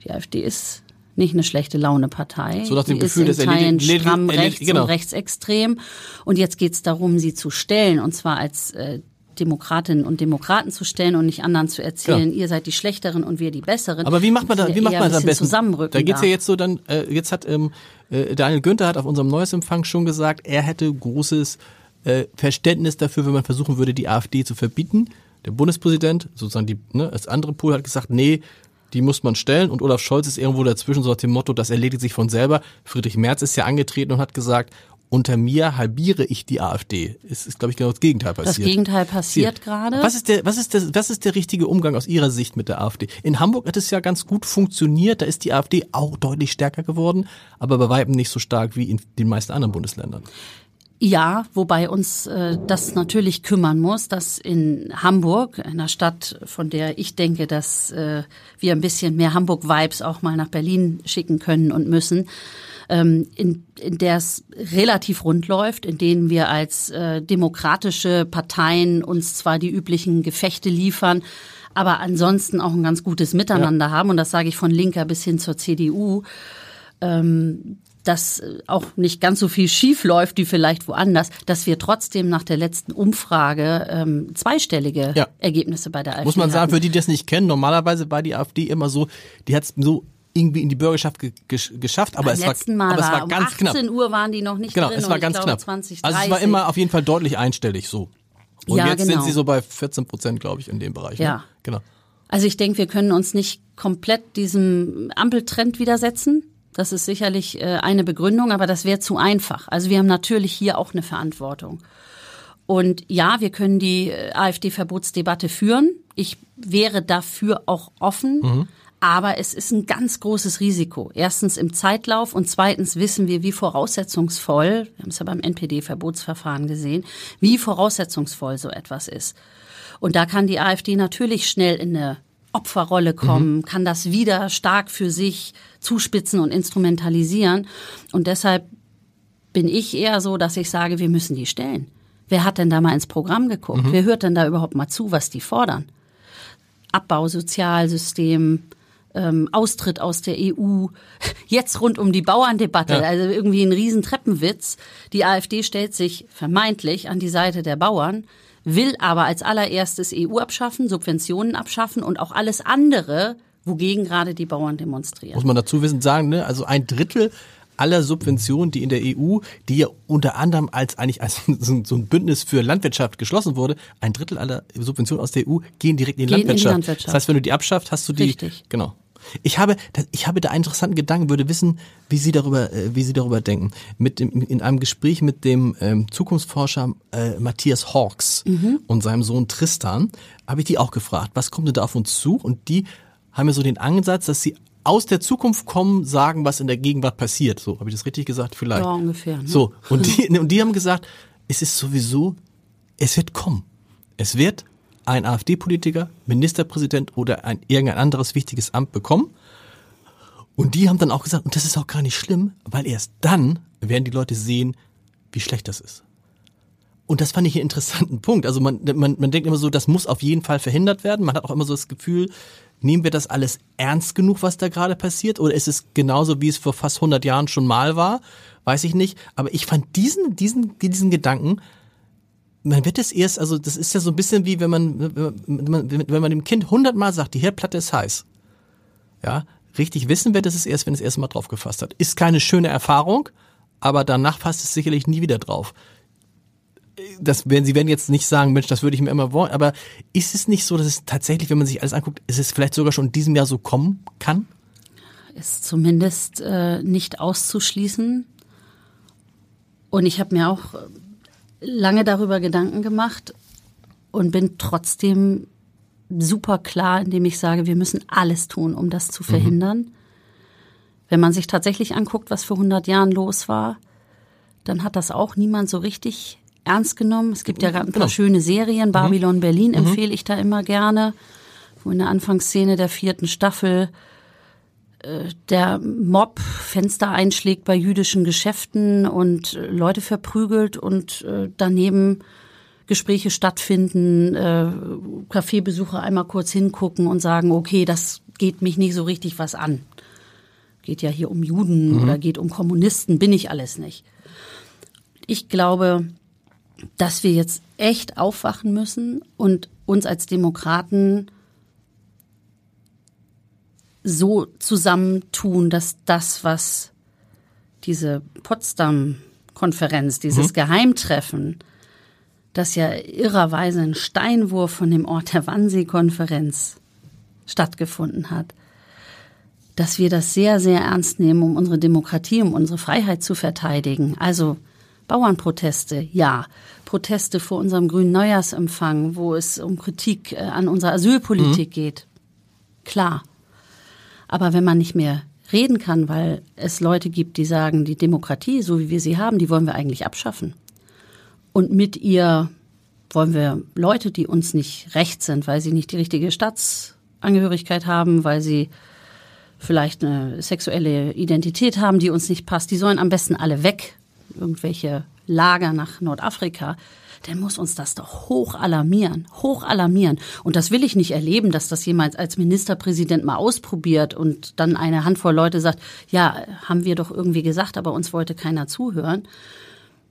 Die AfD ist nicht eine schlechte Laune-Partei. So nach dem die Gefühl, ist in Teilen stramm rechts genau. und rechtsextrem. Und jetzt geht es darum, sie zu stellen, und zwar als äh, Demokratinnen und Demokraten zu stellen und nicht anderen zu erzählen, ja. ihr seid die Schlechteren und wir die Besseren. Aber wie macht man da, wie macht man das am besten? Da geht's ja jetzt so dann, äh, jetzt hat ähm, äh, Daniel Günther hat auf unserem Neuesempfang schon gesagt, er hätte großes äh, Verständnis dafür, wenn man versuchen würde, die AfD zu verbieten. Der Bundespräsident, sozusagen die, ne, das andere Pool hat gesagt, nee, die muss man stellen und Olaf Scholz ist irgendwo dazwischen so nach dem Motto, das erledigt sich von selber. Friedrich Merz ist ja angetreten und hat gesagt, unter mir halbiere ich die AfD. Es ist, glaube ich, genau das Gegenteil passiert. Das Gegenteil passiert gerade. Was ist der, was ist der, was ist der richtige Umgang aus Ihrer Sicht mit der AfD? In Hamburg hat es ja ganz gut funktioniert. Da ist die AfD auch deutlich stärker geworden, aber bei weitem nicht so stark wie in den meisten anderen Bundesländern. Ja, wobei uns äh, das natürlich kümmern muss, dass in Hamburg, einer Stadt, von der ich denke, dass äh, wir ein bisschen mehr Hamburg-Vibes auch mal nach Berlin schicken können und müssen, ähm, in, in der es relativ rund läuft, in denen wir als äh, demokratische Parteien uns zwar die üblichen Gefechte liefern, aber ansonsten auch ein ganz gutes Miteinander ja. haben. Und das sage ich von Linker bis hin zur CDU. Ähm, dass auch nicht ganz so viel schief läuft wie vielleicht woanders, dass wir trotzdem nach der letzten Umfrage ähm, zweistellige ja. Ergebnisse bei der AfD Muss man sagen, hatten. für die, die das nicht kennen, normalerweise war die AfD immer so, die hat so irgendwie in die Bürgerschaft ge geschafft, aber, es war, Mal aber es war, war ganz um knapp. 18 Uhr waren die noch nicht genau, drin. es war ganz glaube, knapp. 20, also es war immer auf jeden Fall deutlich einstellig so. Und ja, jetzt genau. sind sie so bei 14 Prozent, glaube ich, in dem Bereich. Ja. Ne? Genau. Also ich denke, wir können uns nicht komplett diesem Ampeltrend widersetzen. Das ist sicherlich äh, eine Begründung, aber das wäre zu einfach. Also wir haben natürlich hier auch eine Verantwortung. Und ja, wir können die äh, AfD-Verbotsdebatte führen. Ich wäre dafür auch offen. Mhm. Aber es ist ein ganz großes Risiko. Erstens im Zeitlauf und zweitens wissen wir, wie voraussetzungsvoll, wir haben es ja beim NPD-Verbotsverfahren gesehen, wie voraussetzungsvoll so etwas ist. Und da kann die AfD natürlich schnell in eine Opferrolle kommen, mhm. kann das wieder stark für sich zuspitzen und instrumentalisieren. Und deshalb bin ich eher so, dass ich sage, wir müssen die stellen. Wer hat denn da mal ins Programm geguckt? Mhm. Wer hört denn da überhaupt mal zu, was die fordern? Abbau, Sozialsystem, ähm, Austritt aus der EU, jetzt rund um die Bauerndebatte, Ja. also irgendwie ein riesen Treppenwitz. Die AfD stellt sich vermeintlich an die Seite der Bauern, will aber als allererstes EU abschaffen, Subventionen abschaffen und auch alles andere, wogegen gerade die Bauern demonstrieren. muss man dazu wissen sagen, ne? also ein Drittel aller Subventionen, die in der EU, die ja unter anderem als eigentlich als so ein Bündnis für Landwirtschaft geschlossen wurde, ein Drittel aller Subventionen aus der EU gehen direkt in die, Gehen in die Landwirtschaft. Landwirtschaft. Das heißt, wenn du die abschaffst, hast du die Richtig. genau. Ich habe, ich habe da einen interessanten Gedanken, würde wissen, wie Sie darüber, äh, wie Sie darüber denken. Mit dem, in einem Gespräch mit dem ähm, Zukunftsforscher äh, Matthias Hawks und seinem Sohn Tristan habe ich die auch gefragt, was kommt denn da auf uns zu? Und die haben ja so den Ansatz, dass sie aus der Zukunft kommen, sagen, was in der Gegenwart passiert. So, habe ich das richtig gesagt? Vielleicht. Ja, ungefähr, ne? So, und die, und die haben gesagt, es ist sowieso, es wird kommen. Es wird ein AfD-Politiker, Ministerpräsident oder ein irgendein anderes wichtiges Amt bekommen. Und die haben dann auch gesagt, und das ist auch gar nicht schlimm, weil erst dann werden die Leute sehen, wie schlecht das ist. Und das fand ich einen interessanten Punkt. Also man, man, man denkt immer so, das muss auf jeden Fall verhindert werden. Man hat auch immer so das Gefühl, nehmen wir das alles ernst genug, was da gerade passiert? Oder ist es genauso, wie es vor fast 100 Jahren schon mal war? Weiß ich nicht. Aber ich fand diesen, diesen, diesen Gedanken, man wird es erst, also das ist ja so ein bisschen wie, wenn man, wenn man, wenn man dem Kind hundertmal sagt, die Herdplatte ist heiß. Ja, richtig wissen wird es es erst, wenn es erst mal drauf gefasst hat. Ist keine schöne Erfahrung, aber danach fasst es sicherlich nie wieder drauf. Das werden, Sie werden jetzt nicht sagen, Mensch, das würde ich mir immer wollen, aber ist es nicht so, dass es tatsächlich, wenn man sich alles anguckt, ist es vielleicht sogar schon in diesem Jahr so kommen kann? ist zumindest äh, nicht auszuschließen. Und ich habe mir auch lange darüber Gedanken gemacht und bin trotzdem super klar, indem ich sage, wir müssen alles tun, um das zu verhindern. Wenn man sich tatsächlich anguckt, was vor 100 Jahren los war, dann hat das auch niemand so richtig ernst genommen. Es gibt ja gerade ein paar Genau. schöne Serien. Babylon Berlin empfehle ich da immer gerne, wo in der Anfangsszene der vierten Staffel der Mob Fenster einschlägt bei jüdischen Geschäften und äh, Leute verprügelt und äh, daneben Gespräche stattfinden, äh, Kaffeebesucher einmal kurz hingucken und sagen, okay, das geht mich nicht so richtig was an. Geht ja hier um Juden oder geht um Kommunisten, bin ich alles nicht. Ich glaube, dass wir jetzt echt aufwachen müssen und uns als Demokraten so zusammentun, dass das, was diese Potsdam-Konferenz, dieses Geheimtreffen, das ja irrerweise ein Steinwurf von dem Ort der Wannsee-Konferenz stattgefunden hat, dass wir das sehr, sehr ernst nehmen, um unsere Demokratie, um unsere Freiheit zu verteidigen. Also Bauernproteste, ja. Proteste vor unserem grünen Neujahrsempfang, wo es um Kritik äh, an unserer Asylpolitik geht. Klar. Aber wenn man nicht mehr reden kann, weil es Leute gibt, die sagen, die Demokratie, so wie wir sie haben, die wollen wir eigentlich abschaffen. Und mit ihr wollen wir Leute, die uns nicht recht sind, weil sie nicht die richtige Staatsangehörigkeit haben, weil sie vielleicht eine sexuelle Identität haben, die uns nicht passt, die sollen am besten alle weg. Irgendwelche Lager nach Nordafrika dann muss uns das doch hoch alarmieren, hoch alarmieren. Und das will ich nicht erleben, dass das jemand als Ministerpräsident mal ausprobiert und dann eine Handvoll Leute sagt, ja, haben wir doch irgendwie gesagt, aber uns wollte keiner zuhören.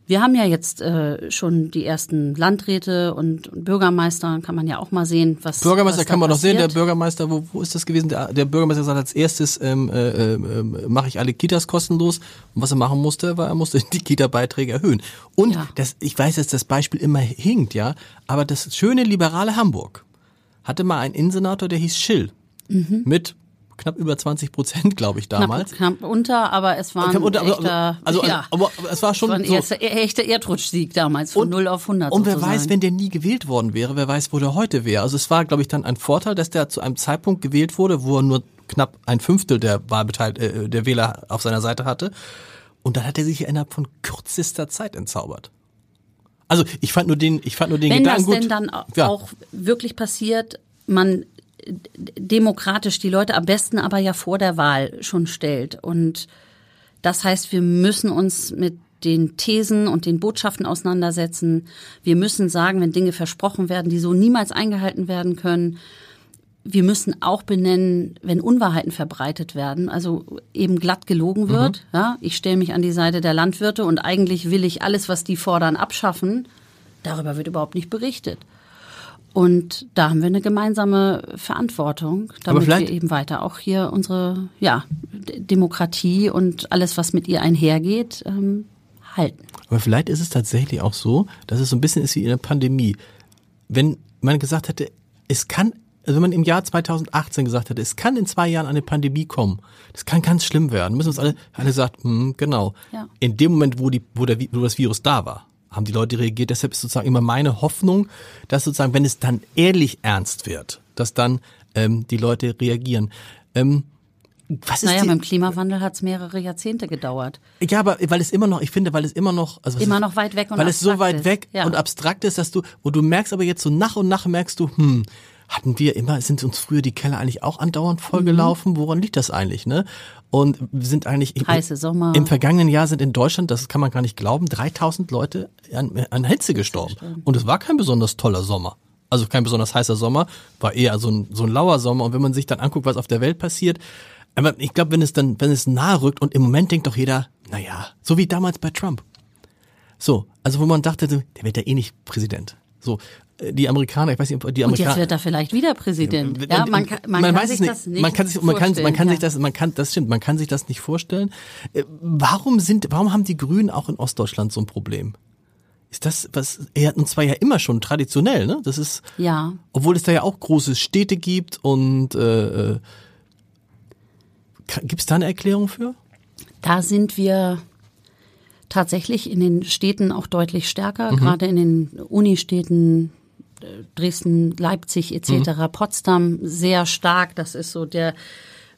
Wir haben ja jetzt äh, schon die ersten Landräte und, und Bürgermeister, kann man ja auch mal sehen, was Bürgermeister was da kann man doch sehen, der passiert. Bürgermeister, wo, wo ist das gewesen? Der, der Bürgermeister sagt als erstes, ähm, äh, äh, mache ich alle Kitas kostenlos. Und was er machen musste, war, er musste die Kita-Beiträge erhöhen. Und Ja. das, ich weiß, dass das Beispiel immer hinkt, ja, aber das schöne liberale Hamburg hatte mal einen Innensenator, der hieß Schill. Mit knapp über 20 Prozent, glaube ich, damals. Knapp, knapp unter, aber es war ein unter, aber- echter, also, ja, aber, es war es schon war ein so. erster, echter Erdrutschsieg damals, von 0 auf 100 Und wer sozusagen. weiß, wenn der nie gewählt worden wäre, wer weiß, wo der heute wäre. Also es war, glaube ich, dann ein Vorteil, dass der zu einem Zeitpunkt gewählt wurde, wo er nur knapp ein Fünftel der Wahlbeteiligt äh, der Wähler auf seiner Seite hatte. Und dann hat er sich innerhalb von kürzester Zeit entzaubert. Also ich fand nur den, ich fand nur den Wenn Gedanken das gut. denn dann au- ja. auch wirklich passiert, man demokratisch die Leute am besten aber ja vor der Wahl schon stellt. Und das heißt, wir müssen uns mit den Thesen und den Botschaften auseinandersetzen. Wir müssen sagen, wenn Dinge versprochen werden, die so niemals eingehalten werden können. wir müssen auch benennen, wenn Unwahrheiten verbreitet werden, also eben glatt gelogen wird. Mhm. Ja, ich stelle mich an die Seite der Landwirte und eigentlich will ich alles, was die fordern, abschaffen. Darüber wird überhaupt nicht berichtet. Und da haben wir eine gemeinsame Verantwortung, damit wir eben weiter auch hier unsere ja, Demokratie und alles, was mit ihr einhergeht, ähm, halten. Aber vielleicht ist es tatsächlich auch so, dass es so ein bisschen ist wie in der Pandemie. Wenn man gesagt hätte, es kann, also wenn man im Jahr 2018 gesagt hätte, es kann in zwei Jahren eine Pandemie kommen, das kann ganz schlimm werden, müssen uns alle, alle sagt, hm, genau. Ja. In dem Moment, wo die, wo der, wo das Virus da war, haben die Leute reagiert. Deshalb ist sozusagen immer meine Hoffnung, dass sozusagen, wenn es dann ehrlich ernst wird, dass dann ähm, die Leute reagieren. Ähm, was ist naja, die, beim Klimawandel hat es mehrere Jahrzehnte gedauert. Ja, aber weil es immer noch, ich finde, weil es immer noch, also immer noch weit weg und weil es so weit weg ja. und abstrakt ist, dass du, wo du merkst, aber jetzt so nach und nach merkst du, hm, hatten wir immer, sind uns früher die Keller eigentlich auch andauernd vollgelaufen? Mhm. Woran liegt das eigentlich, ne? Und sind eigentlich im, Heiße Sommer. im vergangenen Jahr sind in Deutschland, das kann man gar nicht glauben, 3000 Leute an, an Hitze gestorben. Und es war kein besonders toller Sommer. Also kein besonders heißer Sommer, war eher so ein, so ein lauer Sommer. Und wenn man sich dann anguckt, was auf der Welt passiert, aber ich glaube, wenn es dann, wenn es nahe rückt und im Moment denkt doch jeder, naja, so wie damals bei Trump. So, also wo man dachte, der wird ja eh nicht Präsident. So, die Amerikaner, ich weiß nicht, die Amerikaner. Und jetzt wird er vielleicht wieder Präsident. Ja, man kann, man, man kann sich das nicht man kann sich, man kann, man kann ja. sich das, man kann, das stimmt, man kann sich das nicht vorstellen. Äh, warum sind, warum haben die Grünen auch in Ostdeutschland so ein Problem? Ist das was? Er hat uns zwar ja immer schon traditionell, ne? Das ist ja. Obwohl es da ja auch große Städte gibt und äh, äh Gibt es da eine Erklärung für? Da sind wir tatsächlich in den Städten auch deutlich stärker, mhm. gerade in den Unistädten Dresden, Leipzig etc., mhm. Potsdam sehr stark. Das ist so der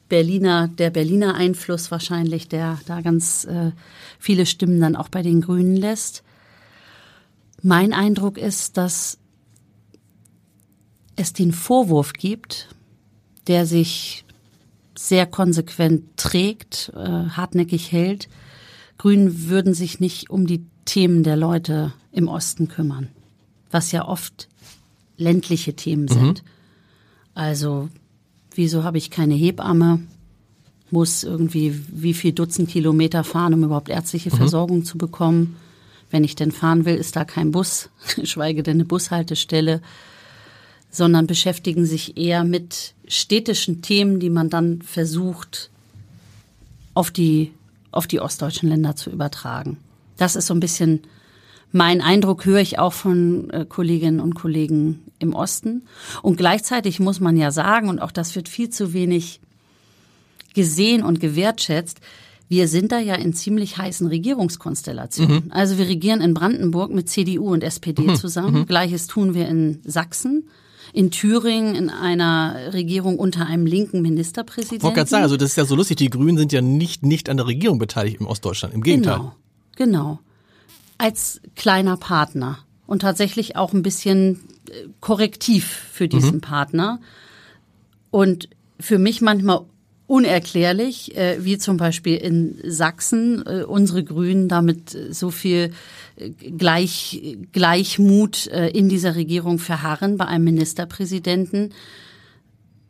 Berliner, der Berliner Einfluss wahrscheinlich, der da ganz äh, viele Stimmen dann auch bei den Grünen lässt. Mein Eindruck ist, dass es den Vorwurf gibt, der sich sehr konsequent trägt, äh, hartnäckig hält. Grünen würden sich nicht um die Themen der Leute im Osten kümmern, was ja oft ländliche Themen mhm. sind. Also, wieso habe ich keine Hebamme? Muss irgendwie wie viel Dutzend Kilometer fahren, um überhaupt ärztliche mhm. Versorgung zu bekommen? Wenn ich denn fahren will, ist da kein Bus, geschweige denn eine Bushaltestelle sondern beschäftigen sich eher mit städtischen Themen, die man dann versucht, auf die, auf die ostdeutschen Länder zu übertragen. Das ist so ein bisschen mein Eindruck, höre ich auch von äh, Kolleginnen und Kollegen im Osten. Und gleichzeitig muss man ja sagen, und auch das wird viel zu wenig gesehen und gewertschätzt, wir sind da ja in ziemlich heißen Regierungskonstellationen. Mhm. Also wir regieren in Brandenburg mit CDU und SPD mhm. zusammen. Mhm. Gleiches tun wir in Sachsen in Thüringen in einer Regierung unter einem linken Ministerpräsidenten. Ich wollte gerade sagen, also das ist ja so lustig, die Grünen sind ja nicht, nicht an der Regierung beteiligt im Ostdeutschland, im Gegenteil. Genau, genau. Als kleiner Partner und tatsächlich auch ein bisschen äh, korrektiv für diesen mhm. Partner. Und für mich manchmal unerklärlich, äh, wie zum Beispiel in Sachsen äh, unsere Grünen damit so viel Gleich, Gleichmut in dieser Regierung verharren bei einem Ministerpräsidenten,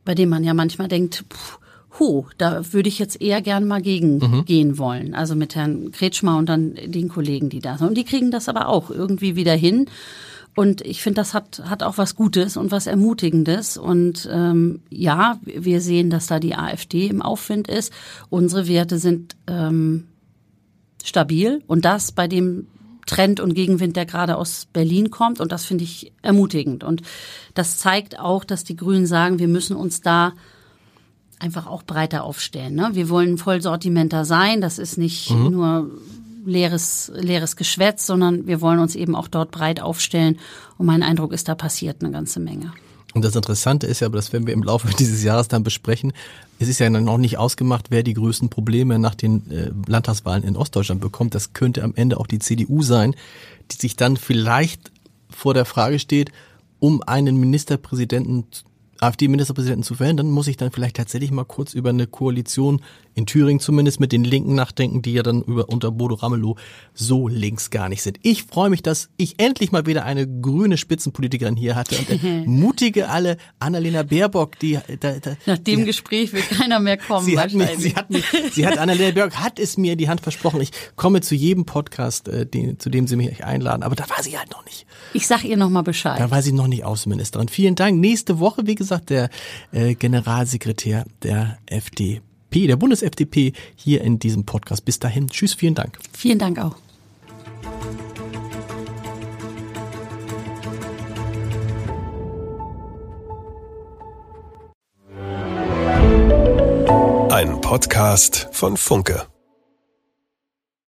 bei dem man ja manchmal denkt, puh, Hu, da würde ich jetzt eher gern mal gegen mhm. gehen wollen. Also mit Herrn Kretschmer und dann den Kollegen, die da sind. Und die kriegen das aber auch irgendwie wieder hin. Und ich finde, das hat, hat auch was Gutes und was Ermutigendes. Und ähm, ja, wir sehen, dass da die AfD im Aufwind ist. Unsere Werte sind ähm, stabil und das bei dem Trend und Gegenwind, der gerade aus Berlin kommt. Und das finde ich ermutigend. Und das zeigt auch, dass die Grünen sagen, wir müssen uns da einfach auch breiter aufstellen. Ne? Wir wollen Vollsortimenter sein. Das ist nicht mhm. nur leeres, leeres Geschwätz, sondern wir wollen uns eben auch dort breit aufstellen. Und mein Eindruck ist, da passiert eine ganze Menge. Und das Interessante ist ja, aber das werden wir im Laufe dieses Jahres dann besprechen, es ist ja noch nicht ausgemacht, wer die größten Probleme nach den äh, Landtagswahlen in Ostdeutschland bekommt. Das könnte am Ende auch die CDU sein, die sich dann vielleicht vor der Frage steht, um einen Ministerpräsidenten AfD-Ministerpräsidenten zu verhindern, muss ich dann vielleicht tatsächlich mal kurz über eine Koalition in Thüringen zumindest mit den Linken nachdenken, die ja dann über unter Bodo Ramelow so links gar nicht sind. Ich freue mich, dass ich endlich mal wieder eine grüne Spitzenpolitikerin hier hatte und mutige alle Annalena Baerbock, die da, da, nach dem die, Gespräch will keiner mehr kommen. Sie hat, mich, sie hat mich, sie hat Annalena Baerbock hat es mir in die Hand versprochen. Ich komme zu jedem Podcast, äh, den, zu dem sie mich einladen, aber da war sie halt noch nicht. Ich sag ihr noch mal Bescheid. Da war sie noch nicht Außenministerin. Vielen Dank. Nächste Woche, wie gesagt, der äh, Generalsekretär der FDP, der Bundes-FDP hier in diesem Podcast. Bis dahin. Tschüss, vielen Dank. Vielen Dank auch. Ein Podcast von Funke.